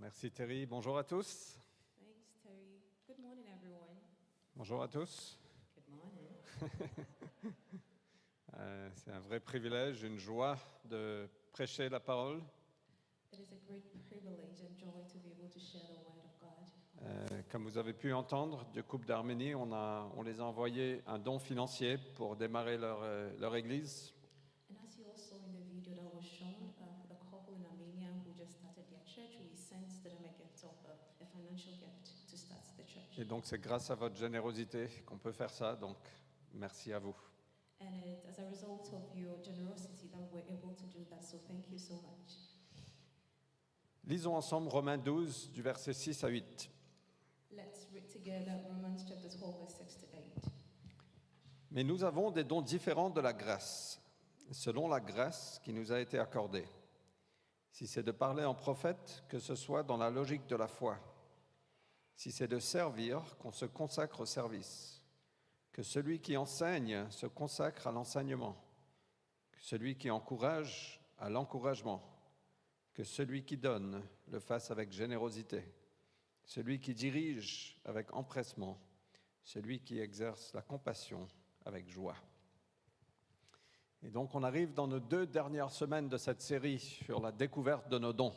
Merci Terry. Bonjour à tous. Thanks, Terry. Good morning, everyone. Bonjour à tous. Good morning. Euh, c'est un vrai privilège, une joie de prêcher la parole. It is a great privilege and joy to be able to share the word of God. Euh, comme vous avez pu entendre, du couple d'Arménie, on, a- on les a envoyé un don financier pour démarrer leur, euh, leur église. And as you also in the video that was shown uh, for the couple in Armenia who just started their church, we sent them a gift of uh, a financial gift to start the church. Et donc c'est grâce à votre générosité qu'on peut faire ça, donc merci à vous. And it, as a result of your generosity that we're able to do that. So thank you so much. Lisons ensemble Romains 12 du verset 6 à 8. Let's read together Romans chapter 12, verse 6 to 8. Mais nous avons des dons différents de la grâce, selon la grâce qui nous a été accordée. Si c'est de parler en prophète, que ce soit dans la logique de la foi. Si c'est de servir, qu'on se consacre au service. Que celui qui enseigne se consacre à l'enseignement. Que celui qui encourage à l'encouragement. Que celui qui donne le fasse avec générosité. Celui qui dirige avec empressement celui qui exerce la compassion avec joie. Et donc on arrive dans nos deux dernières semaines de cette série sur la découverte de nos dons.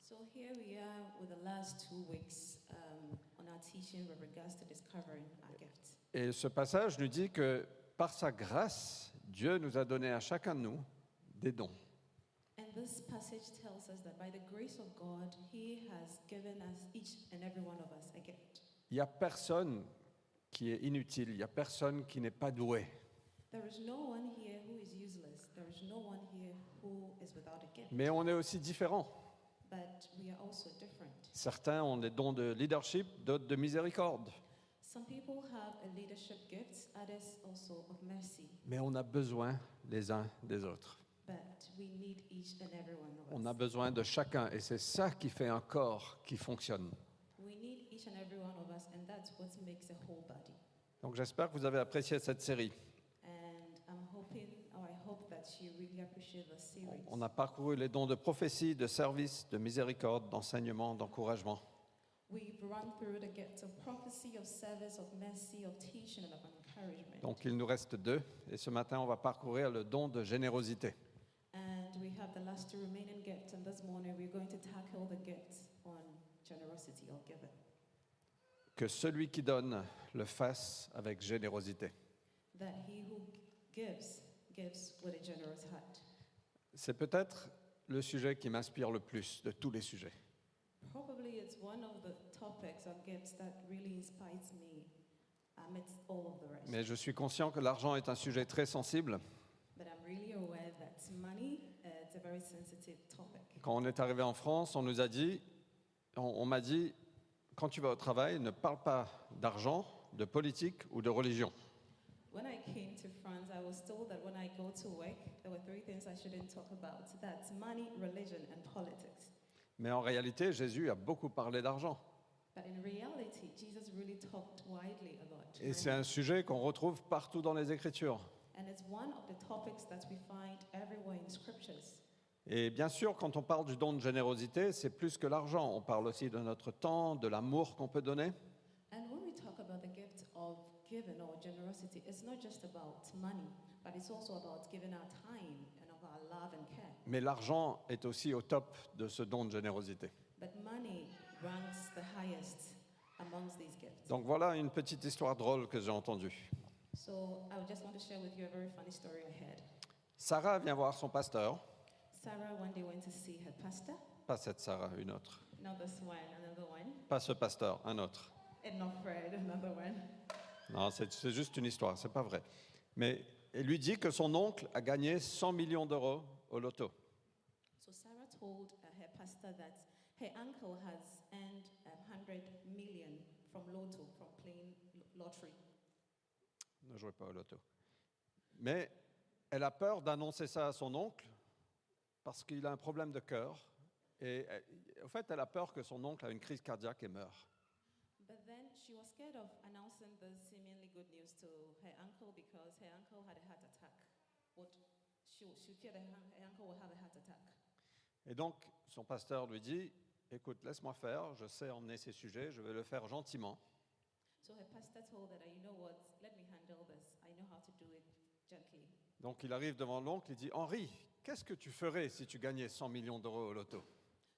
So here we are with the last two weeks Et ce passage nous dit que par sa grâce, Dieu nous a donné à chacun de nous des dons. Il n'y a personne qui est inutile, il n'y a personne qui n'est pas doué. There is no one here who is useless. There is no one here who is without a gift. Mais on est aussi différents. But we are also different. Certains ont des dons de leadership, d'autres de miséricorde. Some people have a leadership gift, others also of mercy. Mais on a besoin les uns des autres. But we need each and every one of On a besoin de chacun et c'est ça qui fait un corps qui fonctionne. We need each and every one of us, and that's what makes a whole body. Donc j'espère que vous avez apprécié cette série. And I'm hoping, or I hope that you really appreciate the series. On a parcouru les dons de prophétie, de service, de miséricorde, d'enseignement, d'encouragement. Donc il nous reste deux. Et ce matin, on va parcourir le don de générosité. And we have the last two remaining gifts, and this morning we're going to tackle the gifts on generosity or giving. Que celui qui donne le fasse avec générosité. That he who gives, gives with a generous heart. C'est peut-être le sujet qui m'inspire le plus de tous les sujets. Probably it's one of the topics or gifts that really inspires me amidst all of the rest. Mais je suis conscient que l'argent est un sujet très sensible. But I'm really aware that money uh, it's a very sensitive topic. Quand on est arrivé en France, on nous a dit, on, on m'a dit, quand tu vas au travail, ne parle pas d'argent, de politique ou de religion. When I came to France, I was told that when I go to work, there were three things I shouldn't talk about. That's money, religion, and politics. Mais en réalité, Jésus a beaucoup parlé d'argent. But in reality, Jesus really talked widely about Et c'est un sujet qu'on retrouve partout dans les Écritures. And it's one of the topics that we find everywhere in scriptures. Et bien sûr, quand on parle du don de générosité, c'est plus que l'argent. On parle aussi de notre temps, de l'amour qu'on peut donner. And when we talk about the gift of giving or generosity, it's not just about money, but it's also about giving our time and of our love and care. Mais l'argent est aussi au top de ce don de générosité. But money ranks the highest amongst these gifts. Donc voilà une petite histoire drôle que j'ai entendue. So I just want to share with you a very funny story I had. Sarah vient voir son pasteur, Sarah one day went to see her pastor. pas cette Sarah, une autre. Not this one, another one. Pas ce pasteur, un autre. And not Fred, another one. Non, c'est juste une histoire, c'est pas vrai. Mais elle lui dit que son oncle a gagné 100 millions d'euros au loto. So Sarah told uh, her pastor that her uncle has earned um, 100 million from lotto, from playing lo- lottery. Ne jouez pas au loto. Mais elle a peur d'annoncer ça à son oncle parce qu'il a un problème de cœur. Et euh, en fait, elle a peur que son oncle a une crise cardiaque et meure. She was scared of announcing the seemingly good news to her uncle because her uncle had a heart attack. What she, she feared her, her uncle would have a heart attack. Et donc, son pasteur lui dit écoute, laisse-moi faire, je sais emmener ces sujets, je vais le faire gentiment. So her pastor told her, you know what, let me handle this. I know how to do it gently. Donc il arrive devant l'oncle, il dit, Henri, qu'est-ce que tu ferais si tu gagnais 100 millions d'euros au loto?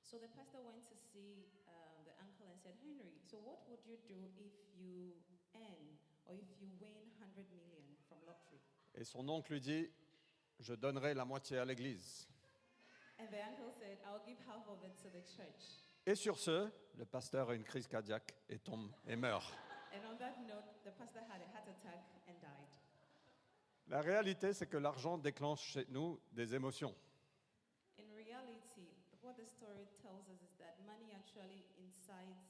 So the pastor went to see um, the uncle and said, Henry, so what would you do if you earn or if you win 100 million from lottery? Et son oncle lui dit, je donnerai la moitié à l'église. And the uncle said, I'll give half of it to the church. Et sur ce, le pasteur a une crise cardiaque et tombe et meurt. And on that note, the pastor had a heart attack and died. La réalité, c'est que l'argent déclenche chez nous des émotions. In reality, what the story tells us is that money actually incites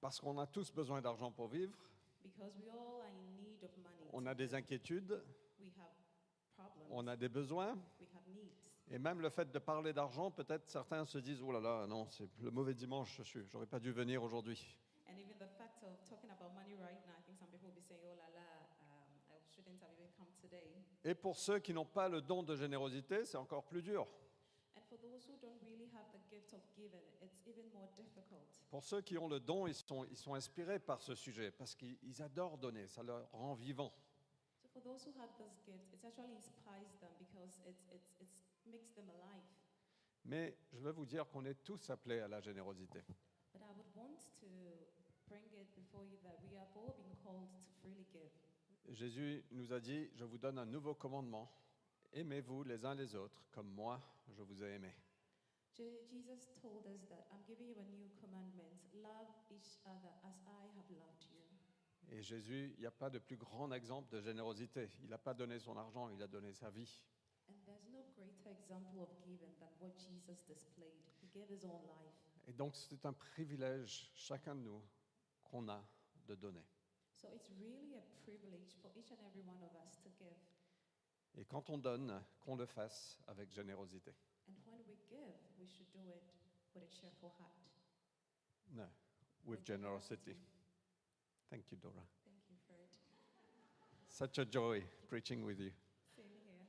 Parce qu'on a tous besoin d'argent pour vivre, on a des inquiétudes, We have problems. on a des besoins. We have needs. Et même le fait de parler d'argent, peut-être certains se disent, oh là là, non, c'est le mauvais dimanche, je suis- j'aurais pas dû venir aujourd'hui. Oh um. Et pour ceux qui n'ont pas le don de générosité, c'est encore plus dur. Pour ceux qui ont le don, ils sont, ils sont inspirés par ce sujet, parce qu'ils ils adorent donner, ça leur rend vivant. Mais je veux vous dire qu'on est tous appelés à la générosité. But I would want to bring it before you that we have all been called to freely give. Jésus nous a dit, je vous donne un nouveau commandement. Aimez-vous les uns les autres comme moi, je vous ai aimé. Je- Jesus told us that I'm giving you a new commandment love each other as I have loved you. Et Jésus, il n'y a pas de plus grand exemple de générosité. Il n'a pas donné son argent, il a donné sa vie. And there's no greater example of giving than what Jesus displayed. He gave his own life. Et donc c'est un privilège, chacun de nous, qu'on a de donner. So it's really a privilege for each and every one of us to give. Et quand on donne, qu'on le fasse avec générosité. And when we give, we should do it with a cheerful heart. No, with generosity. Thank you, Dora. Thank you, Fred. Such a joy preaching with you. Same here.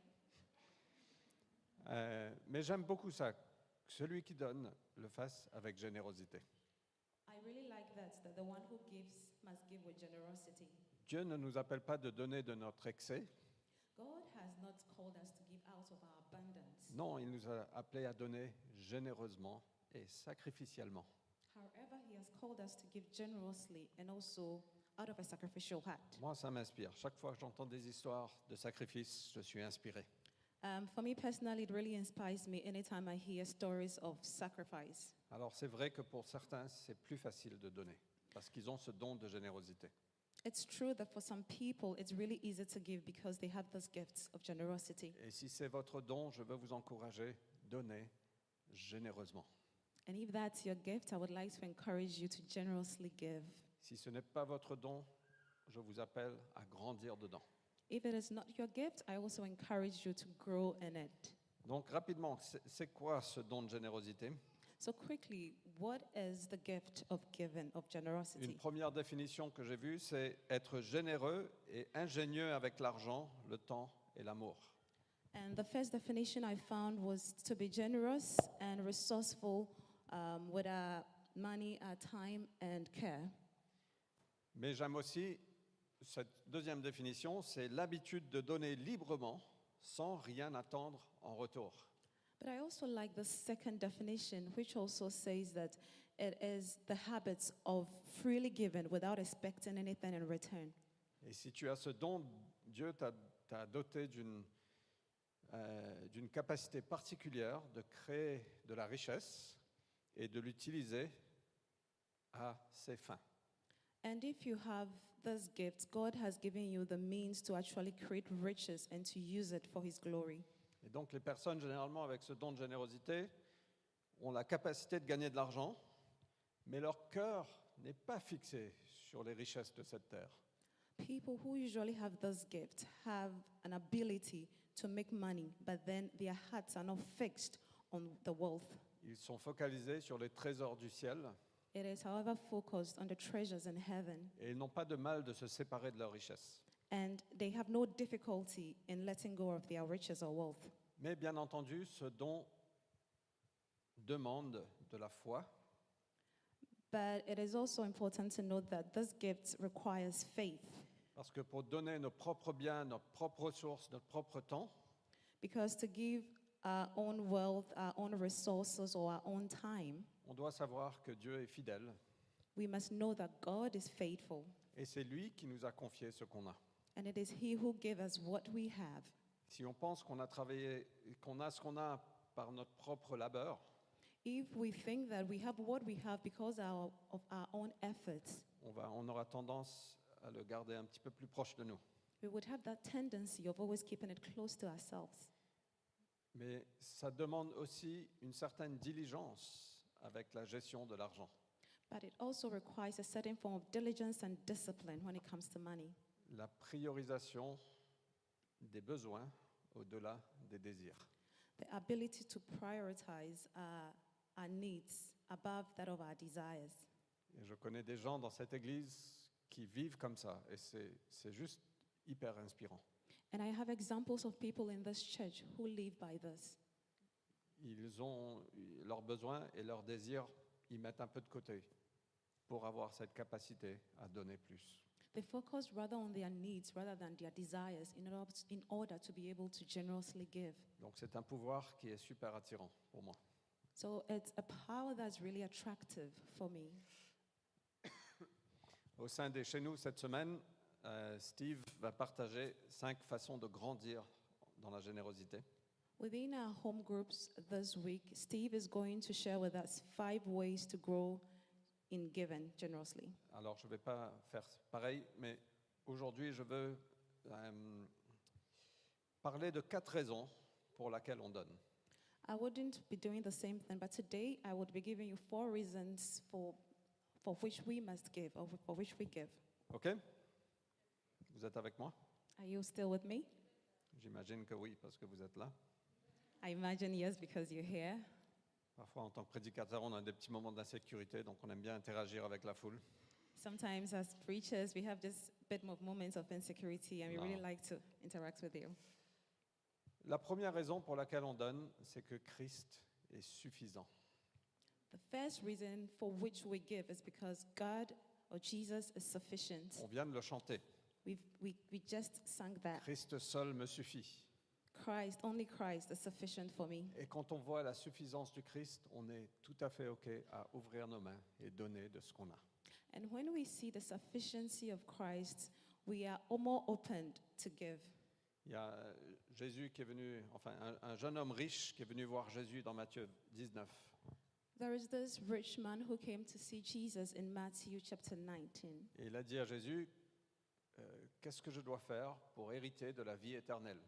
Euh, mais j'aime beaucoup ça, que celui qui donne le fasse avec générosité. I really like that, that the one who gives must give with generosity. Dieu ne nous appelle pas de donner de notre excès. Non, il nous a appelés à donner généreusement et sacrificiellement. However, He has called us to give generously and also out of a sacrificial heart. Moi, ça m'inspire. Chaque fois que j'entends des histoires de sacrifice, je suis inspiré. Um, for me personally, it really inspires me anytime I hear stories of sacrifice. Alors c'est vrai que pour certains, c'est plus facile de donner, parce qu'ils ont ce don de générosité. It's true that for some people, it's really easy to give because they have those gifts of generosity. Et si c'est votre don, je veux vous encourager, donnez généreusement. And if that's your gift, I would like to encourage you to generously give. Si ce n'est pas votre don, je vous appelle à grandir dedans. If it is not your gift, I also encourage you to grow in it. Donc rapidement, c'est c'est quoi ce don de générosité? So, quickly, what is the gift of giving, of Une première définition que j'ai vue, c'est être généreux et ingénieux avec l'argent, le temps et l'amour. And the first definition I found was to be generous and resourceful um, with our money, our time, and care. Mais j'aime aussi cette deuxième définition, c'est l'habitude de donner librement sans rien attendre en retour. But I also like the second definition, which also says that it is the habits of freely giving without expecting anything in return. Et si tu as ce don, Dieu t'a t'a doté d'une euh, d'une capacité particulière de créer de la richesse et de l'utiliser à ses fins. And if you have this gift, God has given you the means to actually create riches and to use it for His glory. Et donc les personnes généralement avec ce don de générosité ont la capacité de gagner de l'argent, mais leur cœur n'est pas fixé sur les richesses de cette terre. People who usually have this gift have an ability to make money, but then their hearts are not fixed on the wealth. Ils sont focalisés sur les trésors du ciel It is, however, focused on the treasures in heaven, et ils n'ont pas de mal de se séparer de leurs richesses. And they have no difficulty in letting go of their riches or wealth. Mais bien entendu, ce don demande de la foi, But it is also important to note that this gift requires faith parce que pour donner nos propres biens, nos propres ressources, notre propre temps, because to give our own wealth, our own resources, or our own time, on doit savoir que Dieu est fidèle we must know that God is faithful et c'est lui qui nous a confié ce qu'on a. and it is He who gives us what we have. Si on pense qu'on a travaillé, qu'on a ce qu'on a par notre propre labeur, If we think that we have what we have because our, of our own efforts, on, va, on aura tendance à le garder un petit peu plus proche de nous. we would have that tendency of always keeping it close to ourselves. Mais ça demande aussi une certaine diligence avec la gestion de l'argent. But it also requires a certain form of diligence and discipline when it comes to money. La priorisation des besoins au-delà des désirs. The ability to prioritize our needs above that of our desires. Et je connais des gens dans cette église qui vivent comme ça, et c'est c'est juste hyper inspirant. And I have examples of people in this church who live by this. Ils ont leurs besoins et leurs désirs, ils mettent un peu de côté pour avoir cette capacité à donner plus. They focus rather on their needs rather than their desires in order, in order to be able to generously give. Donc c'est un pouvoir qui est super attirant pour moi. So it's a power that's really attractive for me. Au sein des chez nous cette semaine, euh, Steve va partager cinq façons de grandir dans la générosité. Within our home groups this week, Steve is going to share with us five ways to grow in giving generously. Alors je ne vais pas faire pareil, mais aujourd'hui je veux euh, parler de quatre raisons pour lesquelles on donne. I wouldn't be doing the same thing, but today I would be giving you four reasons for, for which we must give, or for which we give. OK? Vous êtes avec moi? Are you still with me? J'imagine que oui, parce que vous êtes là. I imagine yes, because you're here. Parfois, en tant que prédicateur, on a des petits moments d'insécurité, donc on aime bien interagir avec la foule. Sometimes, as preachers, we have just bit of moments of insecurity, and we really like to interact with you. La première raison pour laquelle on donne, c'est que Christ est suffisant. The first reason for which we give is because God or Jesus is sufficient. On vient de le chanter. We've, we, we just sang that. Christ seul me suffit. Christ, only Christ is sufficient for me. Et quand on voit la suffisance du Christ, on est tout à fait OK à ouvrir nos mains et donner de ce qu'on a. And when we see the sufficiency of Christ, we are more open to give. Il y a euh, Jésus qui est venu, enfin un, un jeune homme riche qui est venu voir Jésus dans Matthieu 19. There is this rich man who came to see Jesus in Matthew chapter 19. Et il a dit à Jésus, euh, qu'est-ce que je dois faire pour hériter de la vie éternelle?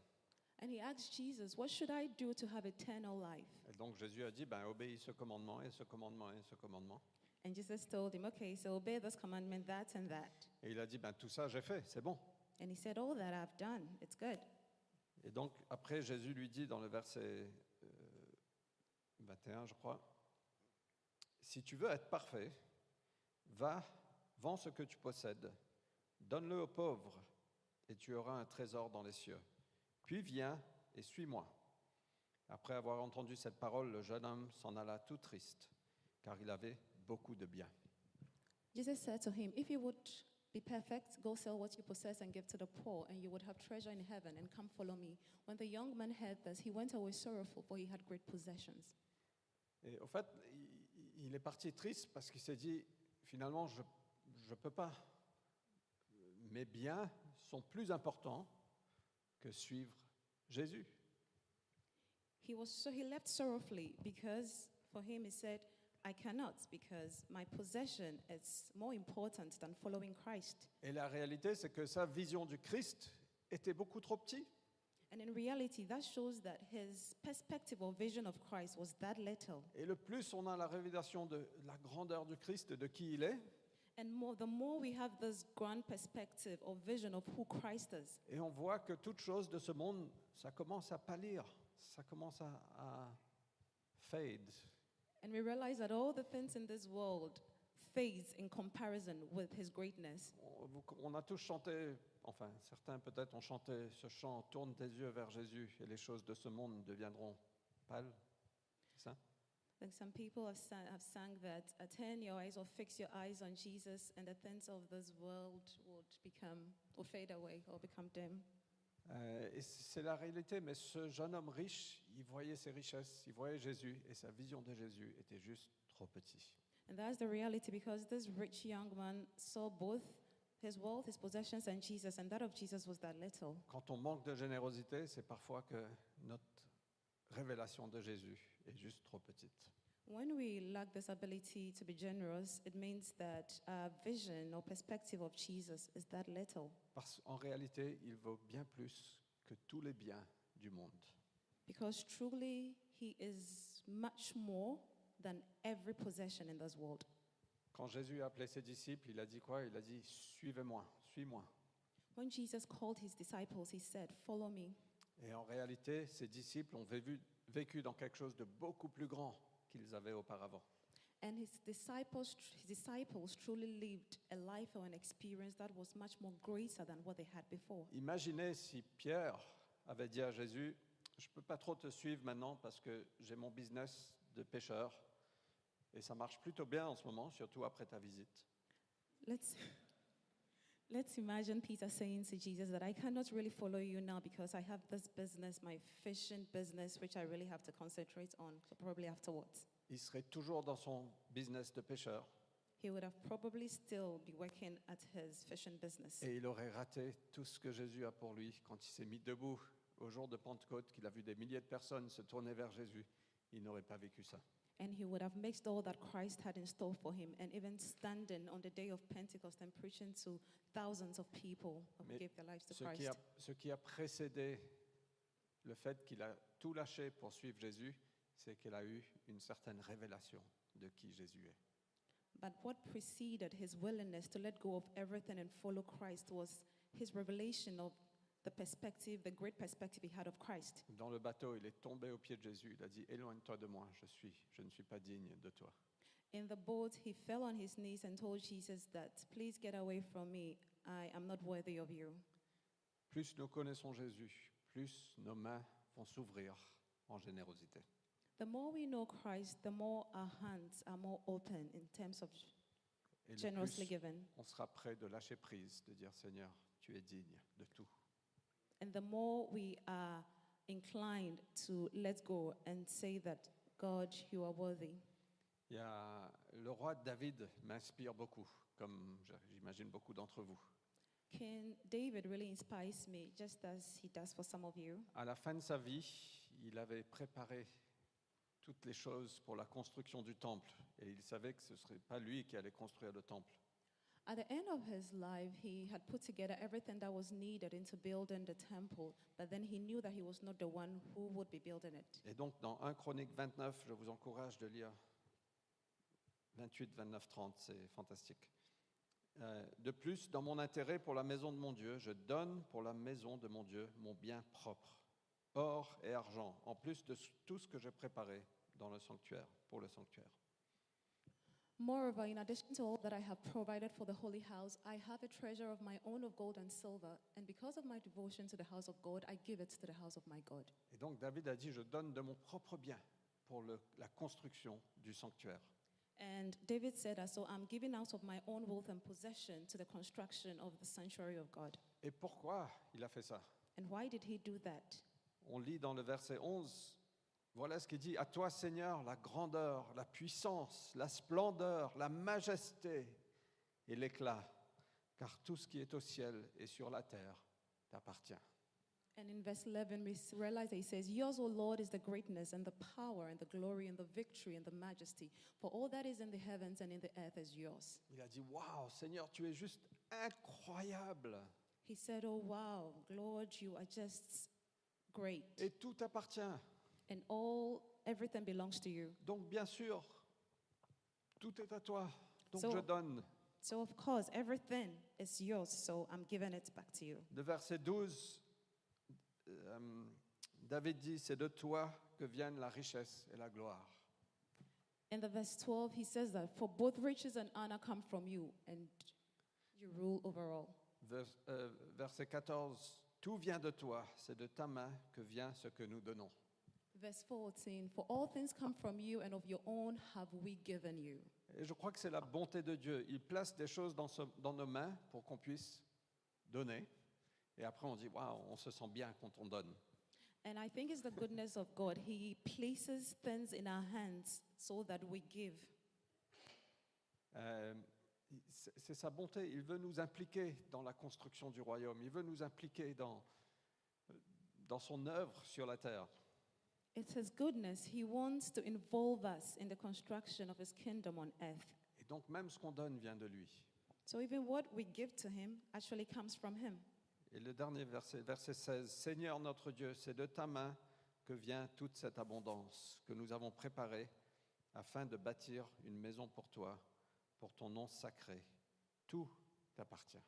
And he asked Jesus, What should I do to have eternal life? Et donc Jésus a dit, ben, obéis ce commandement et ce commandement et ce commandement. And Jesus told him, Okay, so obey this commandment, that and that. Et il a dit, ben, tout ça j'ai fait, c'est bon. And he said, All that I've done, it's good. Et donc après Jésus lui dit dans le verset euh, 21, je crois, si tu veux être parfait, va, vends ce que tu possèdes, donne-le aux pauvres, et tu auras un trésor dans les cieux. Puis viens et suis-moi. Après avoir entendu cette parole, le jeune homme s'en alla tout triste, car il avait beaucoup de biens. Jesus said to him, If you would be perfect, go sell what you possess and give to the poor, and you would have treasure in heaven, and come follow me. When the young man heard this, he went away sorrowful, for he had great possessions. Et au fait, il, il est parti triste parce qu'il s'est dit, finalement, je ne peux pas. Mes biens sont plus importants que suivre Jésus. He was so he left sorrowfully because for him he said, I cannot because my possession is more important than following Christ. Et la réalité, c'est que sa vision du Christ était beaucoup trop petite. And in reality, that shows that his perspective or vision of Christ was that little. Et le plus on a la révélation de la grandeur du Christ de qui il est, And more, the more we have this grand perspective or vision of who Christ is, et on voit que toute chose de ce monde, ça commence à pâlir, ça commence à, à fade. and we realize that all the things in this world fades in comparison with his greatness. On, vous- on a tous chanté, enfin certains peut-être ont chanté ce chant Tourne tes yeux vers Jésus et les choses de ce monde deviendront pâles. C'est ça? Like some people have, sang, have sang that, uh, turn your eyes or fix your eyes on Jesus, and the things of this world would become or fade away or become dim. Euh, et c'est la réalité, mais ce jeune homme riche, il voyait ses richesses, il voyait Jésus, et sa vision de Jésus était juste trop petite. And that's the reality because this rich young man saw both his wealth, his possessions, and Jesus, and that of Jesus was that little. Quand on manque de générosité, c'est parfois que notre révélation de Jésus est juste trop petite. When we lack this ability to be generous, it means that our vision or perspective of Jesus is that little. Parce qu'en réalité, il vaut bien plus que tous les biens du monde. Because truly, he is much more than every possession in this world. Quand Jésus a appelé ses disciples, il a dit quoi? Il a dit Suivez-moi, suis-moi. When Jesus called his disciples, he said, Follow me. Et en réalité, ses disciples ont vécu, vécu dans quelque chose de beaucoup plus grand qu'ils avaient auparavant. And his disciples, his disciples truly lived a life or an experience that was much more greater than what they had before. Imaginez si Pierre avait dit à Jésus Je ne peux pas trop te suivre maintenant parce que j'ai mon business de pêcheur et ça marche plutôt bien en ce moment, surtout après ta visite. Let's, let's imagine Peter saying to Jesus that I cannot really follow you now because I have this business, my fishing business, which I really have to concentrate on, so probably afterwards. Il serait toujours dans son business de pêcheur He would have probably still be working at his fishing business. et il aurait raté tout ce que Jésus a pour lui quand il s'est mis debout au jour de Pentecôte, qu'il a vu des milliers de personnes se tourner vers Jésus. Il n'aurait pas vécu ça. And he would have mixed all that Christ had in store for him, and even standing on the day of Pentecost and preaching to thousands of people who gave their lives to Ce qui, a, Christ. ce qui a précédé le fait qu'il a tout lâché pour suivre Jésus, c'est qu'il a eu une certaine révélation de qui Jésus est. But what preceded his willingness to let go of everything and follow Christ was his revelation of the perspective, the great perspective he had of Christ. Dans le bateau, il est tombé aux pieds de Jésus. Il a dit Éloigne-toi de moi, je, suis, je ne suis pas digne de toi. In the boat, he fell on his knees and told Jesus that, Please get away from me. I am not worthy of you. Plus nous connaissons Jésus, plus nos mains vont s'ouvrir en générosité. The more we know Christ, the more our hands are more open in terms of Et le generously plus given. on sera prêt de lâcher prise, de dire Seigneur, tu es digne de tout. And the more we are inclined to let go and say that, God, you are worthy. Il y a, le roi David m'inspire beaucoup, comme j'imagine beaucoup d'entre vous. King David really inspires me, just as he does for some of you? À la fin de sa vie, il avait préparé toutes les choses pour la construction du temple. Et il savait que ce ne serait pas lui qui allait construire le temple. At the end of his life, he had put together everything that was needed into building the temple, but then he knew that he was not the one who would be building it. Et donc, dans 1 Chronique 29, je vous encourage de lire 28, 29, 30, c'est fantastique. Euh, de plus, dans mon intérêt pour la maison de mon Dieu, je donne pour la maison de mon Dieu mon bien propre, or et argent, en plus de tout ce que j'ai préparé dans le sanctuaire, pour le sanctuaire. Moreover, in addition to all that I have provided for the holy house, I have a treasure of my own of gold and silver, and because of my devotion to the house of God, I give it to the house of my God. Et donc David a dit, je donne de mon propre bien pour le- la construction du sanctuaire. And David said, "As So I'm giving out of my own wealth and possession to the construction of the sanctuary of God. Et pourquoi il a fait ça? And why did he do that? On lit dans le verset 11, voilà ce qu'il dit, à toi Seigneur, la grandeur, la puissance, la splendeur, la majesté et l'éclat, car tout ce qui est au ciel et sur la terre t'appartient. And in verse 11, we realize that he says, Yours, O Lord, is the greatness and the power and the glory and the victory and the majesty. For all that is in the heavens and in the earth is yours. Il a dit, waouh Seigneur, tu es juste incroyable He said, Oh, wow, Lord, you are just great. et tout t'appartient. And all, everything belongs to you. Donc bien sûr, tout est à toi. Donc So- je donne. So, of course, everything is yours. So, I'm giving it back to you. Le verset 12, euh, David dit, c'est de toi que viennent la richesse et la gloire. In the verse 12, he says that, For both riches and honor come from you, and you rule over all. Vers- euh, verset 14, tout vient de toi, c'est de ta main que vient ce que nous donnons. Verse 14 For all things come from you, and of your own have we given you. Et je crois que c'est la bonté de Dieu. Il place des choses dans, ce- dans nos mains pour qu'on puisse donner. Et après, on dit, waouh, on se sent bien quand on donne. And I think it's the goodness of God. He places things in our hands so that we give. Euh, c'est c'est sa bonté. Il veut nous impliquer dans la construction du royaume. Il veut nous impliquer dans, dans son œuvre sur la terre. It's His goodness. He wants to involve us in the construction of His kingdom on earth. Et donc, même ce qu'on donne vient de lui. So even what we give to Him actually comes from Him. Et le dernier verset, verset 16, Seigneur notre Dieu, c'est de ta main que vient toute cette abondance que nous avons préparée afin de bâtir une maison pour toi, pour ton nom sacré. Tout t'appartient.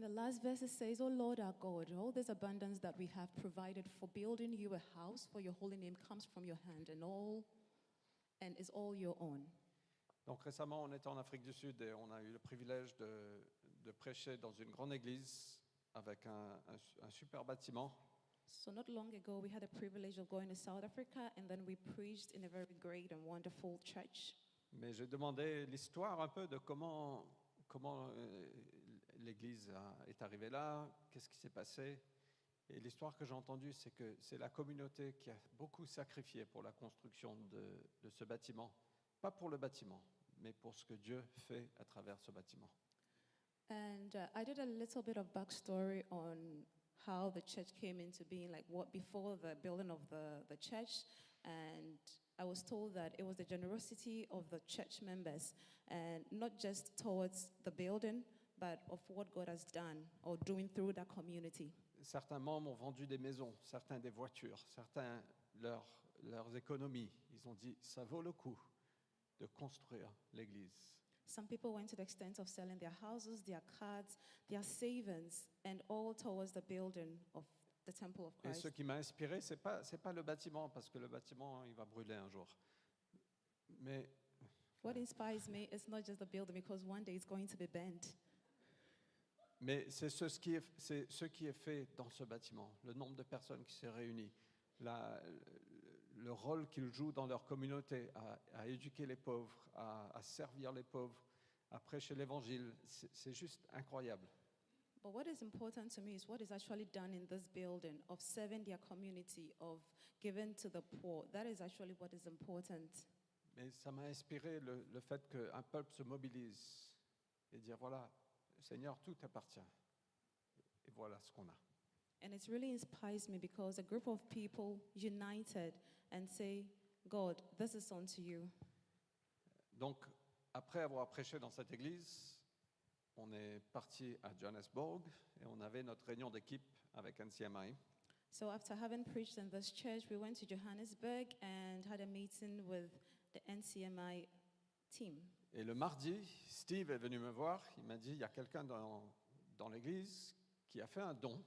The last verse says, O Lord our God, all this abundance that we have provided for building you a house for your holy name comes from your hand and all and is all your own. Donc récemment, on était en Afrique du Sud et on a eu le privilège de, de prêcher dans une grande église avec un, un- un super bâtiment. So not long ago we had a privilege of going to South Africa and then we preached in a very great and wonderful church. Mais j'ai demandé l'histoire un peu de comment, comment euh, l'Église est arrivée là, qu'est-ce qui s'est passé? Et l'histoire que j'ai entendue, c'est que c'est la communauté qui a beaucoup sacrifié pour la construction de, de ce bâtiment. Pas pour le bâtiment, mais pour ce que Dieu fait à travers ce bâtiment. And uh, I did a little bit of backstory on how the church came into being, like what before the building of the, the church. And I was told that it was the generosity of the church members, and not just towards the building, but of what God has done or doing through that community. Certains membres ont vendu des maisons, certains des voitures, certains leurs, leurs économies. Ils ont dit, ça vaut le coup de construire l'Église. Some people went to the extent of selling their houses, their cars, their savings, and all towards the building of the temple of Et Christ. ce qui m'a inspiré, ce n'est pas, c'est pas le bâtiment, parce que le bâtiment, il va brûler un jour. Mais What inspires me is not just the building, because one day it's going to be bent. Mais c'est ce, qui est, c'est ce qui est fait dans ce bâtiment, le nombre de personnes qui s'est réunies, la- le rôle qu'ils jouent dans leur communauté, à, à éduquer les pauvres, à, à servir les pauvres, à prêcher l'évangile, c'est c'est juste incroyable. But what is important to me is what is actually done in this building of serving their community, of giving to the poor. That is actually what is important. Mais ça m'a inspiré le, le fait qu'un peuple se mobilise et dire voilà, Seigneur, tout t'appartient. Et voilà ce qu'on a. And it really inspires me because a group of people united and say, God, this is unto you. Donc, après avoir prêché dans cette église, on est parti à Johannesburg et on avait notre réunion d'équipe avec NCMI. So after having preached in this church, we went to Johannesburg and had a meeting with the NCMI team. Et le mardi, Steve est venu me voir. Il m'a dit il y a quelqu'un dans, dans l'église qui a fait un don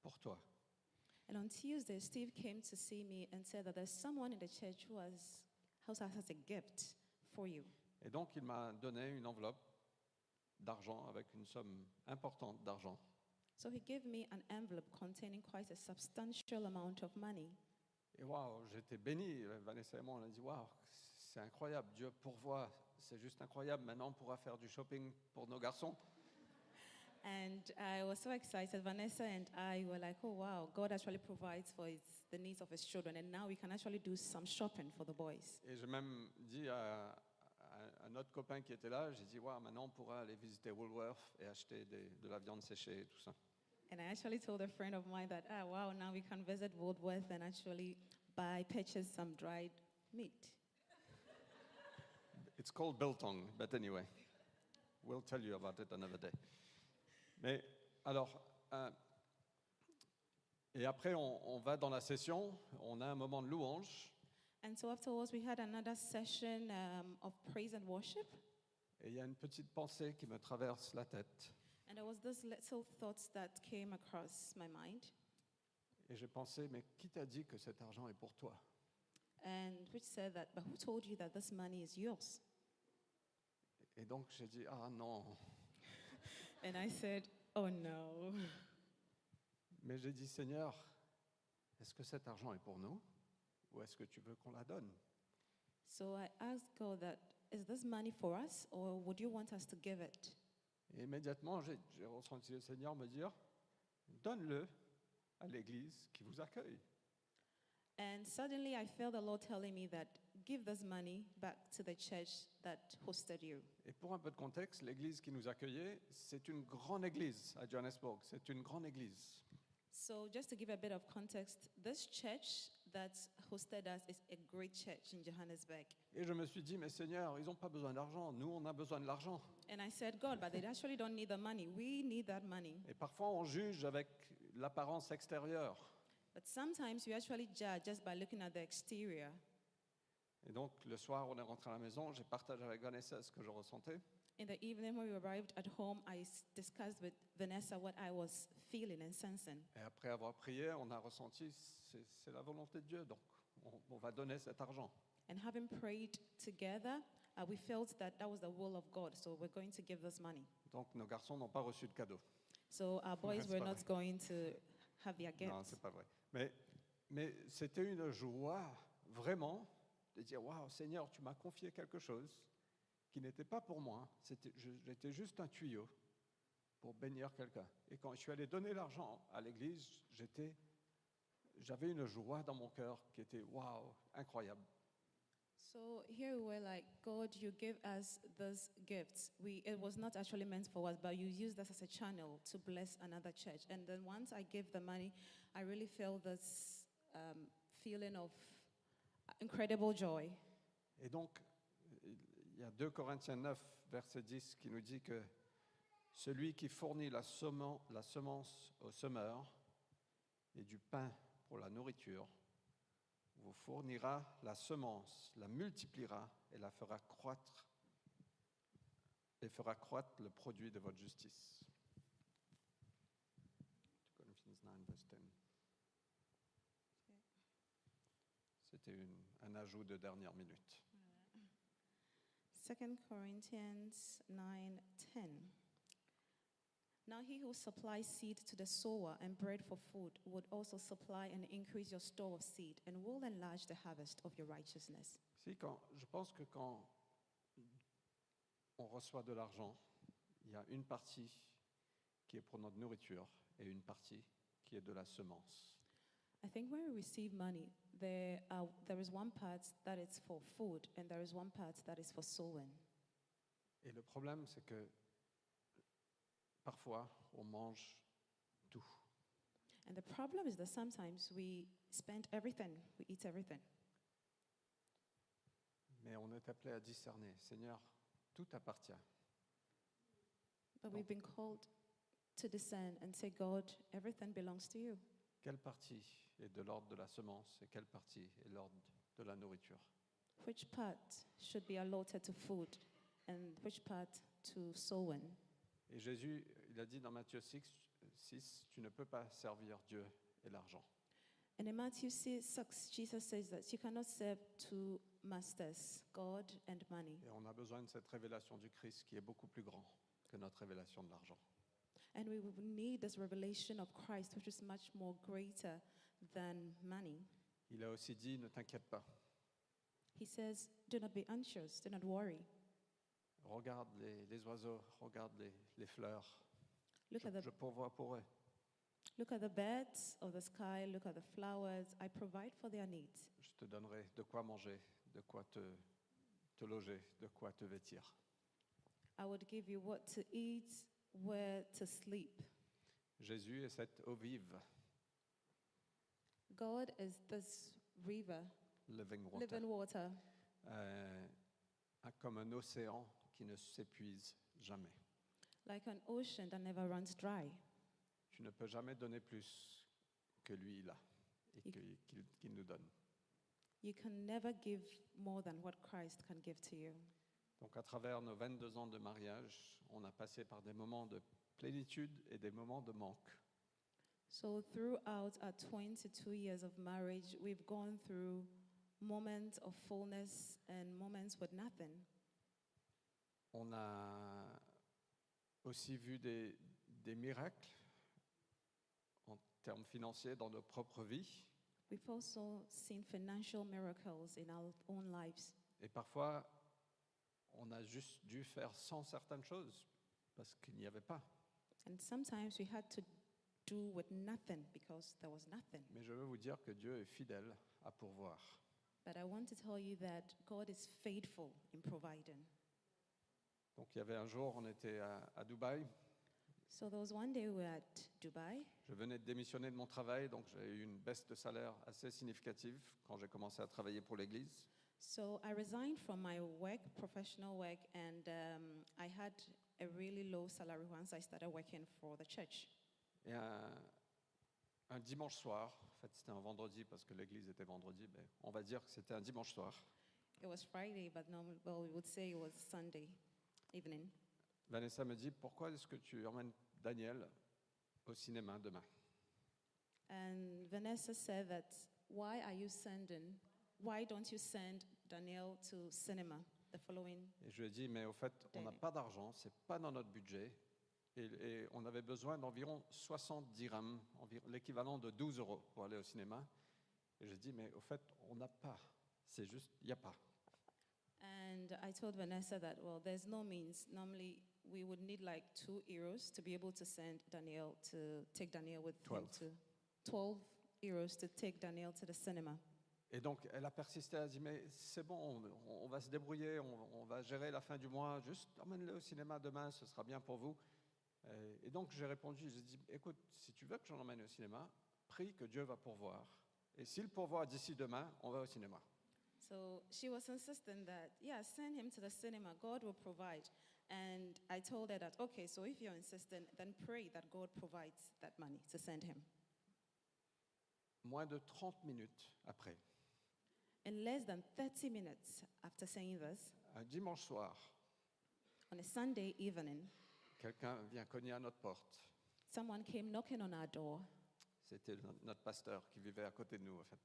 pour toi. And on Tuesday, Steve came to see me and said that there's someone in the church who has, who has a gift for you. Et donc, il m'a donné une enveloppe d'argent avec une somme importante d'argent. So he gave me an envelope containing quite a substantial amount of money. Et waouh, j'étais béni. Vanessa et moi, on a dit waouh, c'est incroyable. Dieu pourvoit, c'est juste incroyable. Maintenant, on pourra faire du shopping pour nos garçons. And I was so excited. Vanessa and I were like, oh, wow, God actually provides for his, the needs of his children. And now we can actually do some shopping for the boys. Et j'ai même dit à, à un autre copain qui était là, j'ai dit, waouh, maintenant on pourra aller visiter Woolworth et acheter des- de la viande séchée et tout ça. And I actually told a friend of mine that, ah, wow, now we can visit Woodworth and actually buy, purchase some dried meat. It's called biltong, but anyway, we'll tell you about it another day. Mais alors, euh, et après on, on va dans la session, on a un moment de louange, And so afterwards, we had another session um, of praise and worship. et il y a une petite pensée qui me traverse la tête. And there was this little thoughts that came across my mind, Et j'ai pensé, mais qui t'a dit que cet argent est pour toi? And which said that, but who told you that this money is yours? Et donc j'ai dit, ah non. And I said, oh no. Mais j'ai dit, Seigneur, est-ce que cet argent est pour nous ou est-ce que tu veux qu'on la donne? So I asked God that, is this money for us or would you want us to give it? Et immédiatement, j'ai j'ai ressenti le Seigneur me dire, donne-le à l'Église qui vous accueille. And suddenly I felt the Lord telling me that give this money back to the church that hosted you. Et pour un peu de contexte, l'Église qui nous accueillait, c'est une grande Église à Johannesburg. C'est une grande Église. So just to give a bit of context, this church that hosted us is a great church in Johannesburg. Et je me suis dit, mais Seigneur, ils n'ont pas besoin d'argent. Nous, on a besoin de l'argent. And I said, God, but they actually don't need the money. We need that money. Et parfois, on juge avec l'apparence extérieure. But sometimes we actually judge just by looking at the exterior. Et donc, le soir, on est rentré à la maison, j'ai partagé avec Vanessa ce que je ressentais. In the evening, when we arrived at home, I discussed with Vanessa what I was feeling and sensing. Et après avoir prié, on a ressenti, c'est c'est la volonté de Dieu, donc on, on va donner cet argent. And having prayed together, uh, we felt that that was the will of God. So we're going to give this money. Donc, nos garçons n'ont pas reçu de cadeau. So our boys were not going to have their Non, gifts. c'est pas vrai. Mais, mais c'était une joie, vraiment, de dire Waouh, Seigneur, tu m'as confié quelque chose qui n'était pas pour moi. J'étais juste un tuyau pour bénir quelqu'un. Et quand je suis allé donner l'argent à l'église, j'étais, j'avais une joie dans mon cœur qui était waouh, incroyable. So here we were like, God, you give us these gifts. We, it was not actually meant for us, but you used us as a channel to bless another church. And then once I gave the money, I really felt this um, feeling of incredible joy. Et donc, il y a 2 Corinthiens 9, verset 10, qui nous dit que celui qui fournit la, semen- la semence au semeur et du pain pour la nourriture vous fournira la semence, la multipliera et la fera croître et fera croître le produit de votre justice. 2 Corinthians 9, verse 10. C'était une- un ajout de dernière minute. 2 Corinthians 9 10. Now he who supplies seed to the sower and bread for food would also supply and increase your store of seed and will enlarge the harvest of your righteousness. Si, quand, je pense que quand on reçoit de l'argent, il y a une partie qui est pour notre nourriture et une partie qui est de la semence. I think when we receive money, there, are, there is one part that is for food and there is one part that is for sowing. Et le problème, c'est que parfois, on mange tout. And the problem is that sometimes we spend everything, we eat everything. Mais on est appelé à discerner. Seigneur, tout appartient. But we've been called to discern and say, God, everything belongs to you. Quelle partie est de l'ordre de la semence et quelle partie est de l'ordre de la nourriture? Which part should be allotted to food and which part to sowing? Et Jésus, il a dit dans Matthieu 6, 6 tu ne peux pas servir Dieu et l'argent. And in Matthew 6, 6, Jesus says that you cannot serve two masters, God and money. Et on a besoin de cette révélation du Christ qui est beaucoup plus grand que notre révélation de l'argent. And we will need this revelation of Christ, which is much more greater than money. Il a aussi dit, ne t'inquiète pas, He says, Do not be anxious, do not worry. regarde les, les oiseaux, regarde les, les fleurs, Look je, at, the, je pourvois pour eux. look at the birds of the sky, look at the flowers. I provide for their needs. Je te donnerai de quoi manger, de quoi te, te loger, de quoi te vêtir. I would give you what to eat, where to sleep. Jésus est cette eau vive, God is this river, living water, living water, euh, comme un océan qui ne s'épuise jamais. like an ocean that never runs dry. Tu ne peux jamais donner plus que lui il a et Il- que- qu'il qu'il nous donne. You can never give more than what Christ can give to you. Donc à travers nos 22 ans de mariage, on a passé par des moments de plénitude et des moments de manque. So, throughout our 22 years of marriage, we've gone through moments of fullness and moments with nothing. On a aussi vu des, des miracles en termes financiers dans nos propres vies. We've also seen financial miracles in our own lives. Et parfois, on a juste dû faire sans certaines choses parce qu'il n'y avait pas. And sometimes we had to do with nothing because there was nothing. Mais je veux vous dire que Dieu est fidèle à pourvoir. But I want to tell you that God is faithful in providing. Donc il y avait un jour, on était à, à Dubaï. So there was one day we were at Dubai. Je venais de démissionner de mon travail, donc j'ai eu une baisse de salaire assez significative quand j'ai commencé à travailler pour l'Église. So I resigned from my work, professional work, and um, I had a really low salary once I started working for the church. Et un, un dimanche soir, en fait c'était un vendredi parce que l'Église était vendredi, mais on va dire que c'était un dimanche soir. It was Friday, but normal, well, we would say it was Sunday evening. Vanessa me dit, pourquoi est-ce que tu emmènes Daniel au cinéma demain? And Vanessa said that, why are you sending, why don't you send Daniel to cinema the following? Et je lui ai dit, mais au fait, on n'a pas d'argent, c'est pas dans notre budget. Et, et on avait besoin d'environ 60 dirhams, l'équivalent de 12 euros pour aller au cinéma. Et j'ai dit, mais au fait, on n'a pas. C'est juste, il n'y a pas. And I told Vanessa that, well, there's no means. Normally, we would need like two euros to be able to send Daniel to take Daniel with him Twelve. to 12 euros to take Daniel to the cinema. Et donc, elle a persisté, elle a dit, mais c'est bon, on, on va se débrouiller, on, on va gérer la fin du mois, juste emmène-le au cinéma demain, ce sera bien pour vous. Et donc, j'ai répondu, j'ai dit, écoute, si tu veux que j'en emmène au cinéma, prie que Dieu va pourvoir. Et s'il pourvoit d'ici demain, on va au cinéma. So she was insisting that, yeah, send him to the cinema. God will provide. And I told her that, okay, so if you're insisting, then pray that God provides that money to send him. Moins de 30 minutes après, In less than 30 minutes after saying this, un dimanche soir, on a Sunday evening, quelqu'un vient cogner à notre porte. someone came knocking on our door. C'était no- notre pasteur qui vivait à côté de nous, en fait.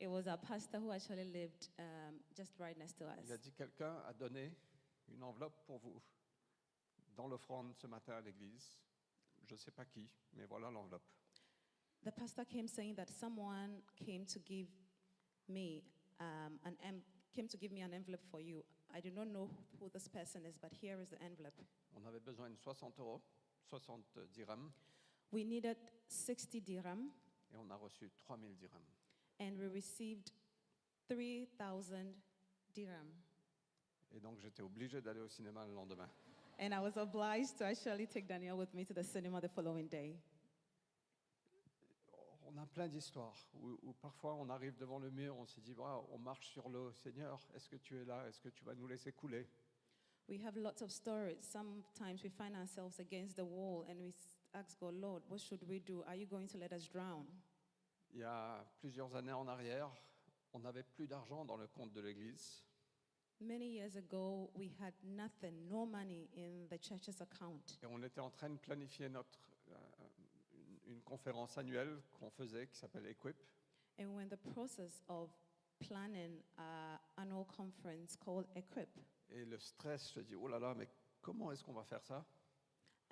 It was our pastor who actually lived um, just right next to Il a us. dit, quelqu'un a donné une enveloppe pour vous dans l'offrande ce matin à l'église. Je ne sais pas qui, mais voilà l'enveloppe. The pastor came saying that someone came to give me um, an em- came to give me an envelope for you. I do not know who this person is, but here is the envelope. On avait besoin de 60 euros, 60 dirhams, We needed 60 dirham, et on a reçu 3000 dirhams. and we received 3,000 dirham. Et donc j'étais obligé d'aller au cinéma le lendemain. And I was obliged to actually take Daniel with me to the cinema the following day. On a plein d'histoires où, où parfois on arrive devant le mur, on se dit, Waouh, on marche sur l'eau, Seigneur, est-ce que tu es là? Est-ce que tu vas nous laisser couler? We have lots of stories. Sometimes we find ourselves against the wall and we ask God, Lord, what should we do? Are you going to let us drown? Il y a plusieurs années en arrière, on n'avait plus d'argent dans le compte de l'église. Many years ago, we had nothing, no money in the church's account. Et on était en train de planifier notre, une, conférence annuelle qu'on faisait qui s'appelle Equip. And we're in the process of planning an annual conference called Equip. Et le stress, je dis, oh là là, mais comment est-ce qu'on va faire ça?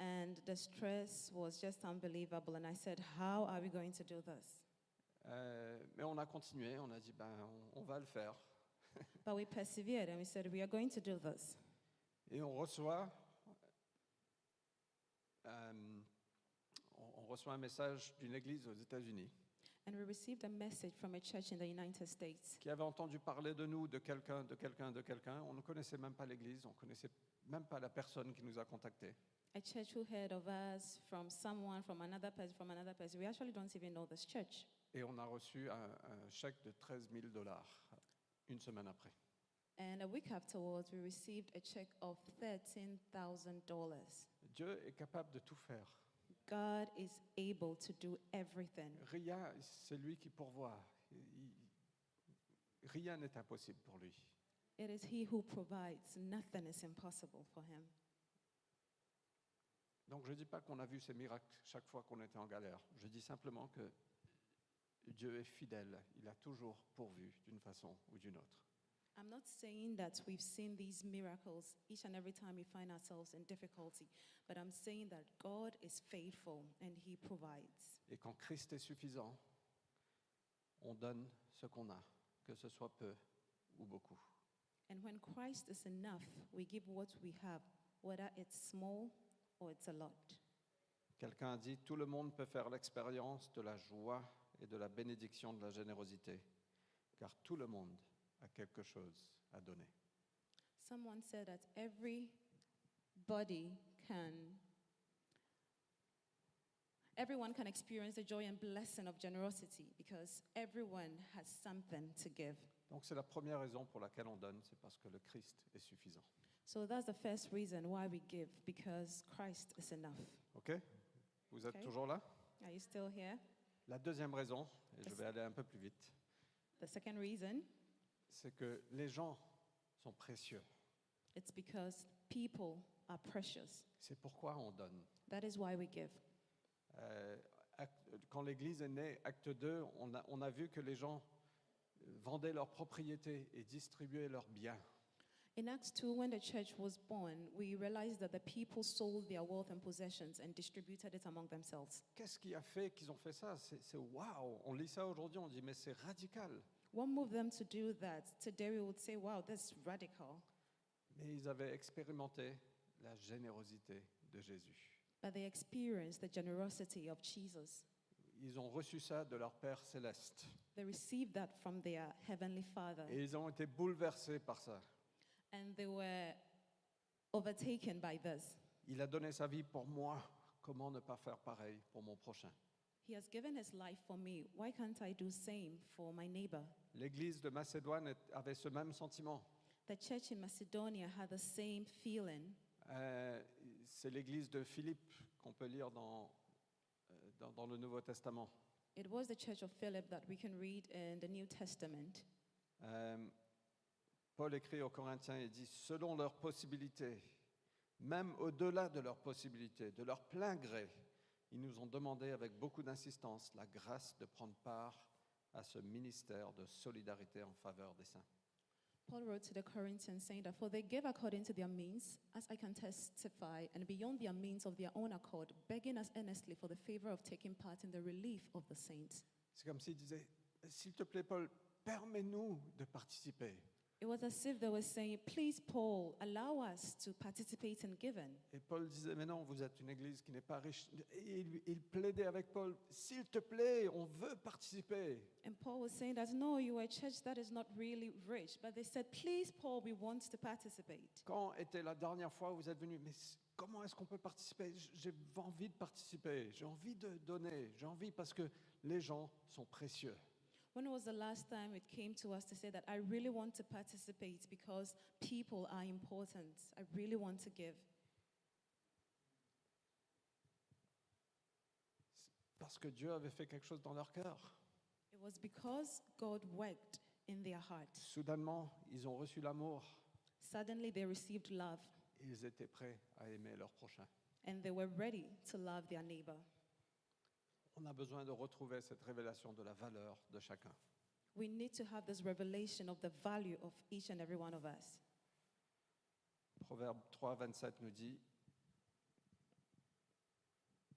And the stress was just unbelievable. And I said, How are we going to do this? Euh, Mais on a continué, on a dit, ben, on, on va le faire. But we persevered and we said, We are going to do this. Et on reçoit, euh, reçoit un message d'une église aux États-Unis And we received a message from a church in the United States qui avait entendu parler de nous, de quelqu'un, de quelqu'un, de quelqu'un. On ne connaissait même pas l'église, on ne connaissait même pas la personne qui nous a contactés. a church who heard of us from someone, from another person, from another person. We actually don't even know this church. Et on a reçu un, un chèque de 13 000 dollars une semaine après. And a week afterwards, we received a check of $13,000. Dieu est capable de tout faire. God is able to do everything. Rien, c'est lui qui pourvoit. Il- rien n'est impossible pour lui. It is He who provides. Nothing is impossible for Him. Donc je ne dis pas qu'on a vu ces miracles chaque fois qu'on était en galère. Je dis simplement que Dieu est fidèle. Il a toujours pourvu d'une façon ou d'une autre. I'm not saying that we've seen these miracles each and every time we find ourselves in difficulty, but I'm saying that God is faithful and He provides. Et quand Christ est suffisant, on donne ce qu'on a, que ce soit peu ou beaucoup. And when Christ is enough, we give what we have, whether it's small or it's a lot. Quelqu'un a dit, tout le monde peut faire l'expérience de la joie et de la bénédiction de la générosité, car tout le monde a quelque chose à donner. Someone said that everybody can, everyone can experience the joy and blessing of generosity because everyone has something to give. Donc c'est la première raison pour laquelle on donne, c'est parce que le Christ est suffisant. So that's the first reason why we give because Christ is enough. OK? Vous êtes Ok. toujours là? Are you still here? La deuxième raison, et je vais aller un peu plus vite, The second reason, c'est que les gens sont précieux. it's because people are precious. C'est pourquoi on donne. That is why we give. Euh, quand l'Église est née, acte 2, on a, on a vu que les gens euh, vendaient leurs propriétés et distribuaient leurs biens. In Acts 2, when the church was born, we realized that the people sold their wealth and possessions and distributed it among themselves. Qu'est-ce qui a fait qu'ils ont fait ça? C'est c'est waouh On lit ça aujourd'hui, on dit mais c'est radical. What moved them to do that? Today we would say, wow, that's radical. Mais ils avaient expérimenté la générosité de Jésus. But they experienced the generosity of Jesus. Ils ont reçu ça de leur Père céleste. They received that from their heavenly Father. Et ils ont été bouleversés par ça. And they were overtaken by this. Il a donné sa vie pour moi. Comment ne pas faire pareil pour mon prochain? He has given his life for me. Why can't I do same for my neighbor? L'église de Macédoine avait ce même sentiment. The church in Macedonia had the same feeling. Euh, c'est l'église de Philippe qu'on peut lire dans, euh, dans, dans le Nouveau Testament. It was the church of Philip that we can read in the New Testament. Euh, Paul écrit aux Corinthiens et dit, selon leurs possibilités, même au-delà de leurs possibilités, de leur plein gré, ils nous ont demandé avec beaucoup d'insistance la grâce de prendre part à ce ministère de solidarité en faveur des saints. Paul wrote to the Corinthians saying that, For they give according to their means, as I can testify, and beyond their means of their own accord, begging us earnestly for the favor of taking part in the relief of the saints. C'est comme s'il disait, s'il te plaît Paul, permets-nous de participer. It was as if they were saying, Please, Paul, allow us to participate in giving. Et Paul disait, mais non, vous êtes une église qui n'est pas riche. Et il, il plaidait avec Paul, s'il te plaît, on veut participer. And Paul was saying that, No, you are a church that is not really rich. But they said, Please, Paul, we want to participate. Quand était la dernière fois où vous êtes venu Mais comment est-ce qu'on peut participer? J'ai envie de participer, j'ai envie de donner, j'ai envie parce que les gens sont précieux. When was the last time it came to us to say that I really want to participate because people are important? I really want to give. Parce que Dieu avait fait quelque chose dans leur cœur. It was because God worked in their heart. Soudainement, ils ont reçu l'amour Suddenly they received love ils étaient prêts à aimer leur prochain. and they were ready to love their neighbor. On a besoin de retrouver cette révélation de la valeur de chacun. We need to have this revelation of the value of each and every one of us. Proverbe 3, 27 nous dit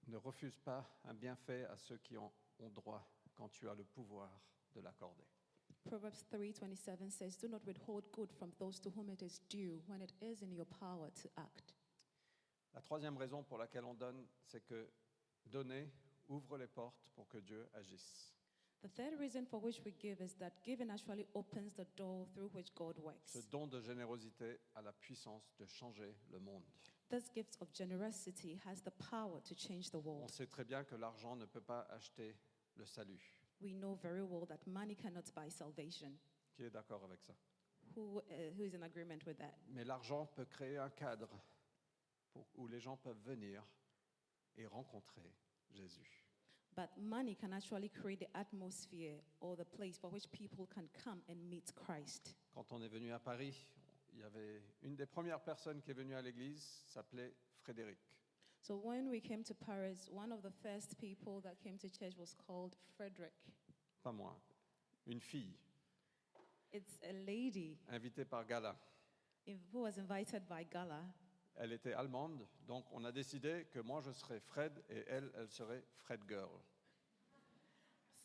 Ne refuse pas un bienfait à ceux qui en ont droit quand tu as le pouvoir de l'accorder. Proverbs 3:27 says, "Do not withhold good from those to whom it is due when it is in your power to act." La troisième raison pour laquelle on donne, c'est que donner ouvre les portes pour que Dieu agisse. The third reason for which we give is that giving actually opens the door through which God Ce works. don de générosité a la puissance de changer le monde. This gift of generosity has the power to change the On world. sait très bien que l'argent ne peut pas acheter le salut. We know very well that money cannot buy salvation. Qui est d'accord avec ça? Who, uh, who is in agreement with that? Mais l'argent peut créer un cadre pour- où les gens peuvent venir et rencontrer Jésus. But money can actually create the atmosphere or the place for which people can come and meet Christ. Quand on est venu à Paris, il y avait une des premières personnes qui est venue à l'église s'appelait Frédéric. So when we came to Paris, one of the first people that came to church was called Frederick. Pas moi, une fille It's a lady invitée par Gala. who was invited by Gala. Elle était allemande, donc on a décidé que moi je serais Fred et elle, elle serait Fred Girl.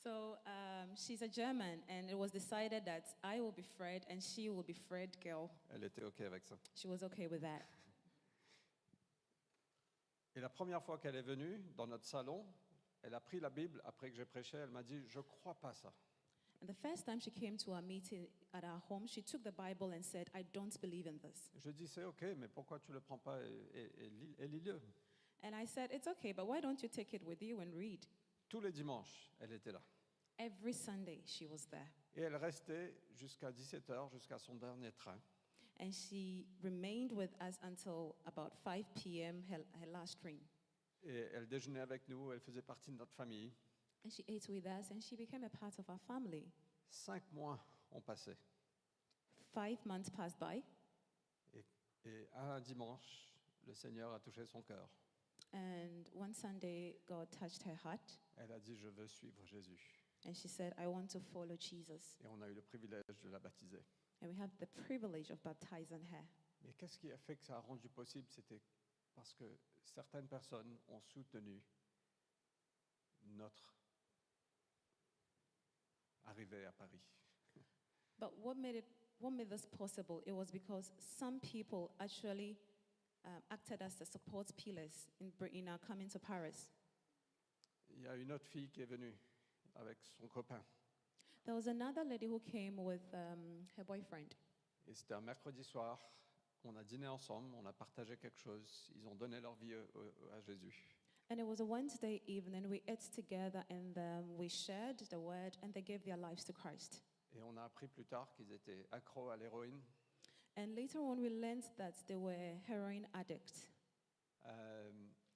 So um, she's a German, and it was decided that I will be Fred and she will be Fred girl. Elle était OK avec ça. She was okay with that. Et la première fois qu'elle est venue dans notre salon, elle a pris la Bible après que j'ai prêché. Elle m'a dit Je crois pas ça. And the first time she came to our meeting at our home, she took the Bible and said, I don't believe in this. Je dis C'est OK, mais pourquoi tu le prends pas et, et- et lis- et lis-le? And I said, It's okay, but why don't you take it with you and read? Tous les dimanches, elle était là. Every Sunday, she was there. Et elle restait jusqu'à 17h, jusqu'à son dernier train. And she remained with us until about 5 p.m., her, her last train. Et elle déjeunait avec nous, elle faisait partie de notre famille. And she ate with us and she became a part of our family. Cinq mois ont passé. Five months passed by, Et, et un dimanche, le Seigneur a touché son cœur. and one Sunday, God touched her heart, Elle a dit Je veux suivre Jésus. and she said, I want to follow Jesus. Et on a eu le privilège de la baptiser. And we have the privilege of baptizing her. Mais qu'est-ce qui a fait que ça a rendu possible? C'était parce que certaines personnes ont soutenu notre arrivée à Paris. But what made it what made this possible? It was because some people actually um, acted as the support pillars in, in our coming to Paris. Il y a une autre fille qui est venue avec son copain. There was another lady who came with um, her boyfriend, Et c'était un mercredi soir. On a dîné ensemble, on a partagé quelque chose. Ils ont donné leur vie au- au- à Jésus. And it was a Wednesday evening. We ate together and um, we shared the word, and they gave their lives to Christ. Et on a appris plus tard qu'ils étaient accros à l'héroïne. And later on, we learned that they were heroin addicts. Euh,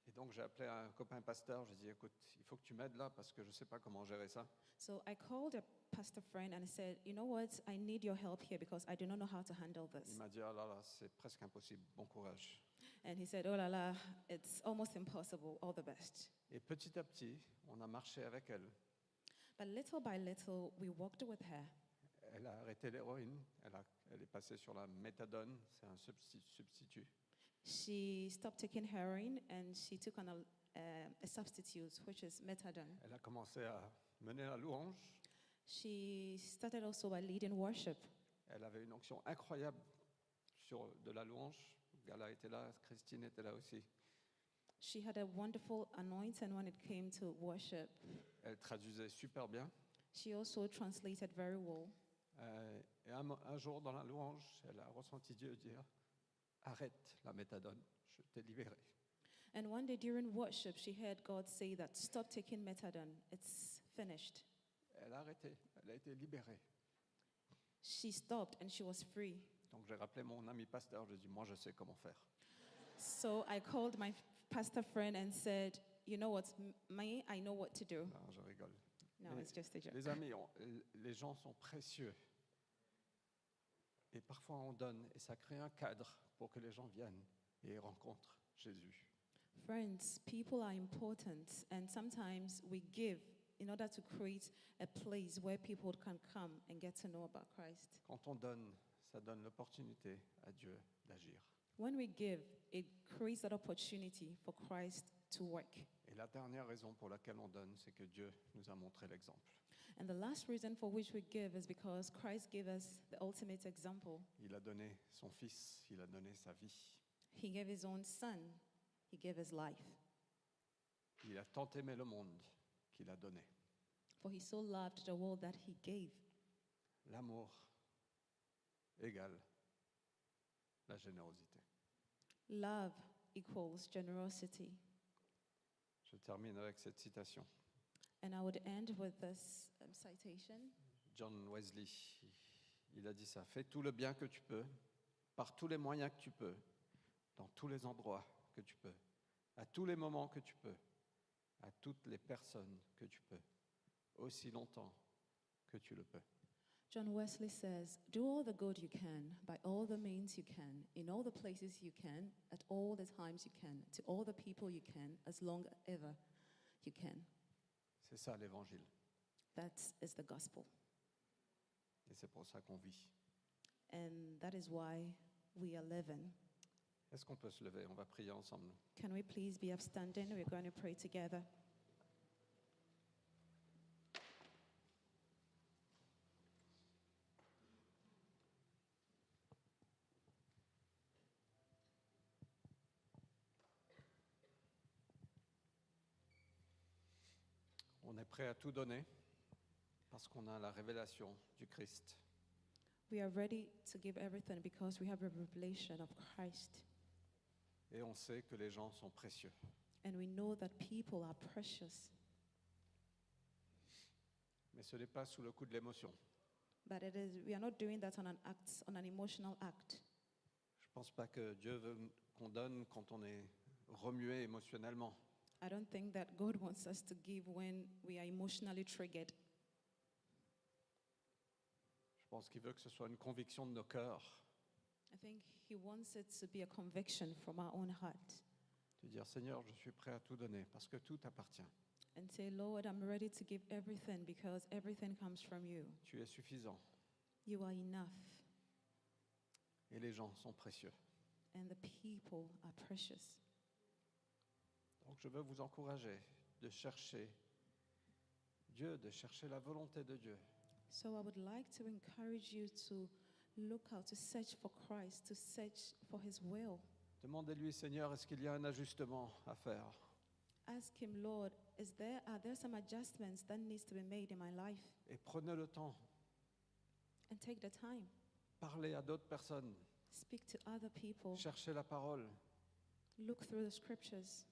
et donc j'ai appelé un copain pasteur. J'ai dit écoute, il faut que tu m'aides là parce que je ne sais pas comment gérer ça. So I called a pastor friend and I said, You know what? I need your help here because I do not know how to handle Il this. m'a dit ah là là, c'est presque impossible. Bon courage. And he said, Oh la la, it's almost impossible. All the best. Et petit à petit, on a marché avec elle. But little by little, we walked with her. Elle a arrêté l'héroïne. Elle, a- elle est passée sur la méthadone. C'est un substi- substitut. She stopped taking heroin and she took on a, um a substitute, which is methadone. Elle a commencé à mener la louange. She started also by leading worship. Elle avait une onction incroyable sur de la louange. Gala était là, Christine était là aussi. She had a wonderful anointing when it came to worship. Elle traduisait super bien. She also translated very well. Euh, et un, mo- un jour dans la louange, elle a ressenti Dieu dire Arrête la méthadone, je t'ai libéré. And one day during worship, she heard God say that stop taking methadone. It's finished. Elle a arrêté, elle a été libérée. She stopped and she was free. Donc j'ai rappelé mon ami pasteur, je lui ai dit Moi je sais comment faire. So I called my pastor friend and said, You know what, me, I know what to do. Non, je rigole. No, it's just a joke. Les amis, on- les gens sont précieux. Et parfois on donne et ça crée un cadre pour que les gens viennent et rencontrent Jésus. Friends, people are important, and sometimes we give in order to create a place where people can come and get to know about Christ. Quand on donne, ça donne l'opportunité à Dieu d'agir. When we give, it creates that opportunity for Christ to work. Et la dernière raison pour laquelle on donne, c'est que Dieu nous a montré l'exemple. And the last reason for which we give is because Christ gave us the ultimate example. Il a donné son Fils, il a donné sa vie. He gave his own son, he gave his life. Il a tant aimé le monde qu'il a donné. For he so loved the world that he gave. L'amour égale la générosité. Love equals generosity. Je termine avec cette citation. And I would end with this um, citation. John Wesley, il a dit ça. Fais tout le bien que tu peux, par tous les moyens que tu peux, dans tous les endroits que tu peux, à tous les moments que tu peux, à toutes les personnes que tu peux, aussi longtemps que tu le peux. John Wesley says, Do all the good you can, by all the means you can, in all the places you can, at all the times you can, to all the people you can, as long ever you can. C'est ça l'évangile. That is the gospel. Et c'est pour ça qu'on vit. And that is why we are living. Est-ce qu'on peut se lever On va prier ensemble. Can we please be upstanding? We're going to pray together. Prêt à tout donner parce qu'on a la révélation du Christ. We are ready to give everything because we have a revelation of Christ. Et on sait que les gens sont précieux. And we know that people are precious. Mais ce n'est pas sous le coup de l'émotion. But it is, we are not doing that on an act, on an emotional act. Je ne pense pas que Dieu veut qu'on donne quand on est remué émotionnellement. I don't think that God wants us to give when we are emotionally triggered. Je pense qu'il veut que ce soit une conviction de nos cœurs, I think He wants it to be a conviction from our own heart de dire Seigneur, je suis prêt à tout donner parce que tout t'appartient. and say, Lord, I'm ready to give everything because everything comes from you. Tu es suffisant You are enough, et les gens sont précieux. and the people are precious. Donc je veux vous encourager de chercher Dieu, de chercher la volonté de Dieu, So I would like to encourage you to look out, to search for Christ, to search for His will. Demandez-lui, Seigneur, est-ce qu'il y a un ajustement à faire? Ask Him, Lord, is there are there some adjustments that needs to be made in my life? Et prenez le temps, And take the time, parlez à d'autres personnes, speak to other people, cherchez la parole. look through the scriptures.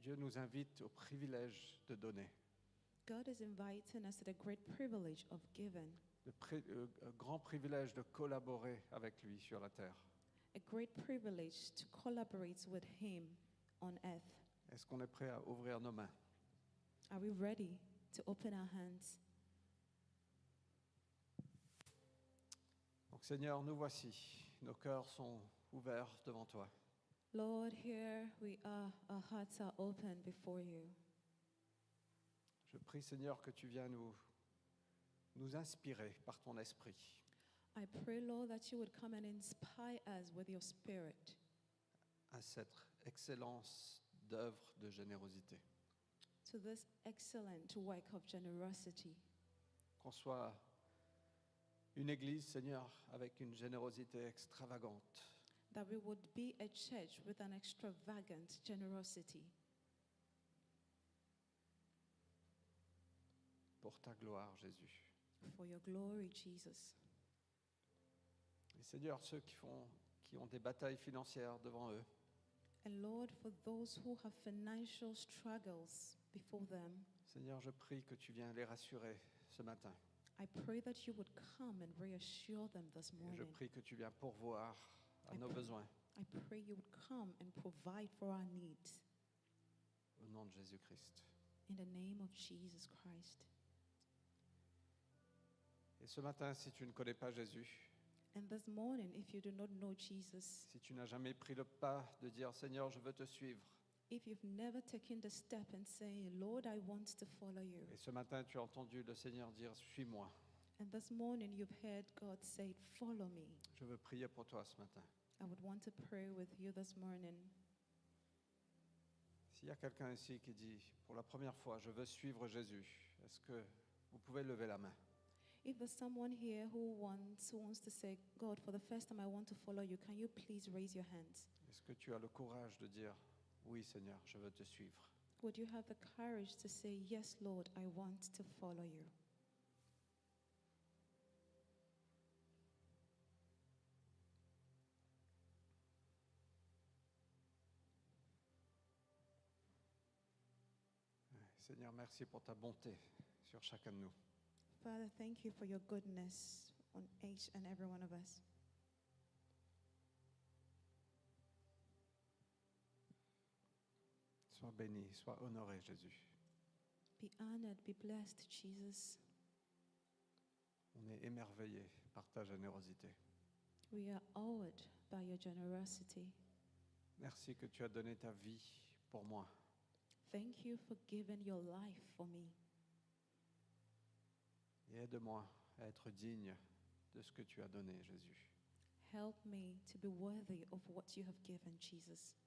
Dieu nous invite au privilège de donner, God is inviting us to the great privilege of giving, le pri- euh, euh, grand privilège de collaborer avec lui sur la terre. a great privilege to collaborate with Him on earth. Est-ce qu'on est prêt à ouvrir nos mains? Are we ready to open our hands? Donc Seigneur, nous voici, nos cœurs sont ouverts devant toi. Lord, here we are, our hearts are open before you. Je prie Seigneur que tu viennes nous, nous inspirer par ton esprit I pray, Lord, that you would come and inspire us with your spirit à cette excellence d'œuvre de générosité. to this excellent work of generosity. Qu'on soit une église, Seigneur, avec une générosité extravagante, That we would be a church with an extravagant generosity pour ta gloire, Jésus. for your glory, Jesus. Et Seigneur, ceux qui, font, qui ont des batailles financières devant eux, And Lord, for those who have financial struggles before them, Seigneur, je prie que tu viennes les rassurer ce matin. I pray that you would come and reassure them this Et je morning. prie que tu viennes pourvoir à nos besoins. I pray you would come and provide for our needs. Au nom de Jésus-Christ. In the name of Jesus Christ. Et ce matin, si tu ne connais pas Jésus, And this morning, if you do not know Jesus, si tu n'as jamais pris le pas de dire Seigneur, je veux te suivre, if you've never taken the step and say, Lord, I want to follow you, et ce matin, tu as entendu le Seigneur dire Suis-moi, and this morning you've heard God say, Follow me, je veux prier pour toi ce matin. I would want to pray with you this morning. S'il y a quelqu'un ici qui dit pour la première fois, je veux suivre Jésus, est-ce que vous pouvez lever la main? If there's someone here who wants, who wants to say, God, for the first time I want to follow you, can you please raise your hands? Est-ce que tu as le courage de dire Oui, Seigneur, je veux te suivre Would you have the courage to say, Yes, Lord, I want to follow you? Seigneur, merci pour ta bonté sur chacun de nous. Father, thank you for your goodness on each and every one of us. Sois béni, sois honoré, Jésus. Be honored, be blessed, Jesus. On est émerveillé par ta générosité. We are awed by your generosity. Merci que tu as donné ta vie pour moi. Thank you for giving your life for me. Et aide-moi à être digne de ce que tu as donné, Jésus. Help me to be worthy of what you have given, Jesus.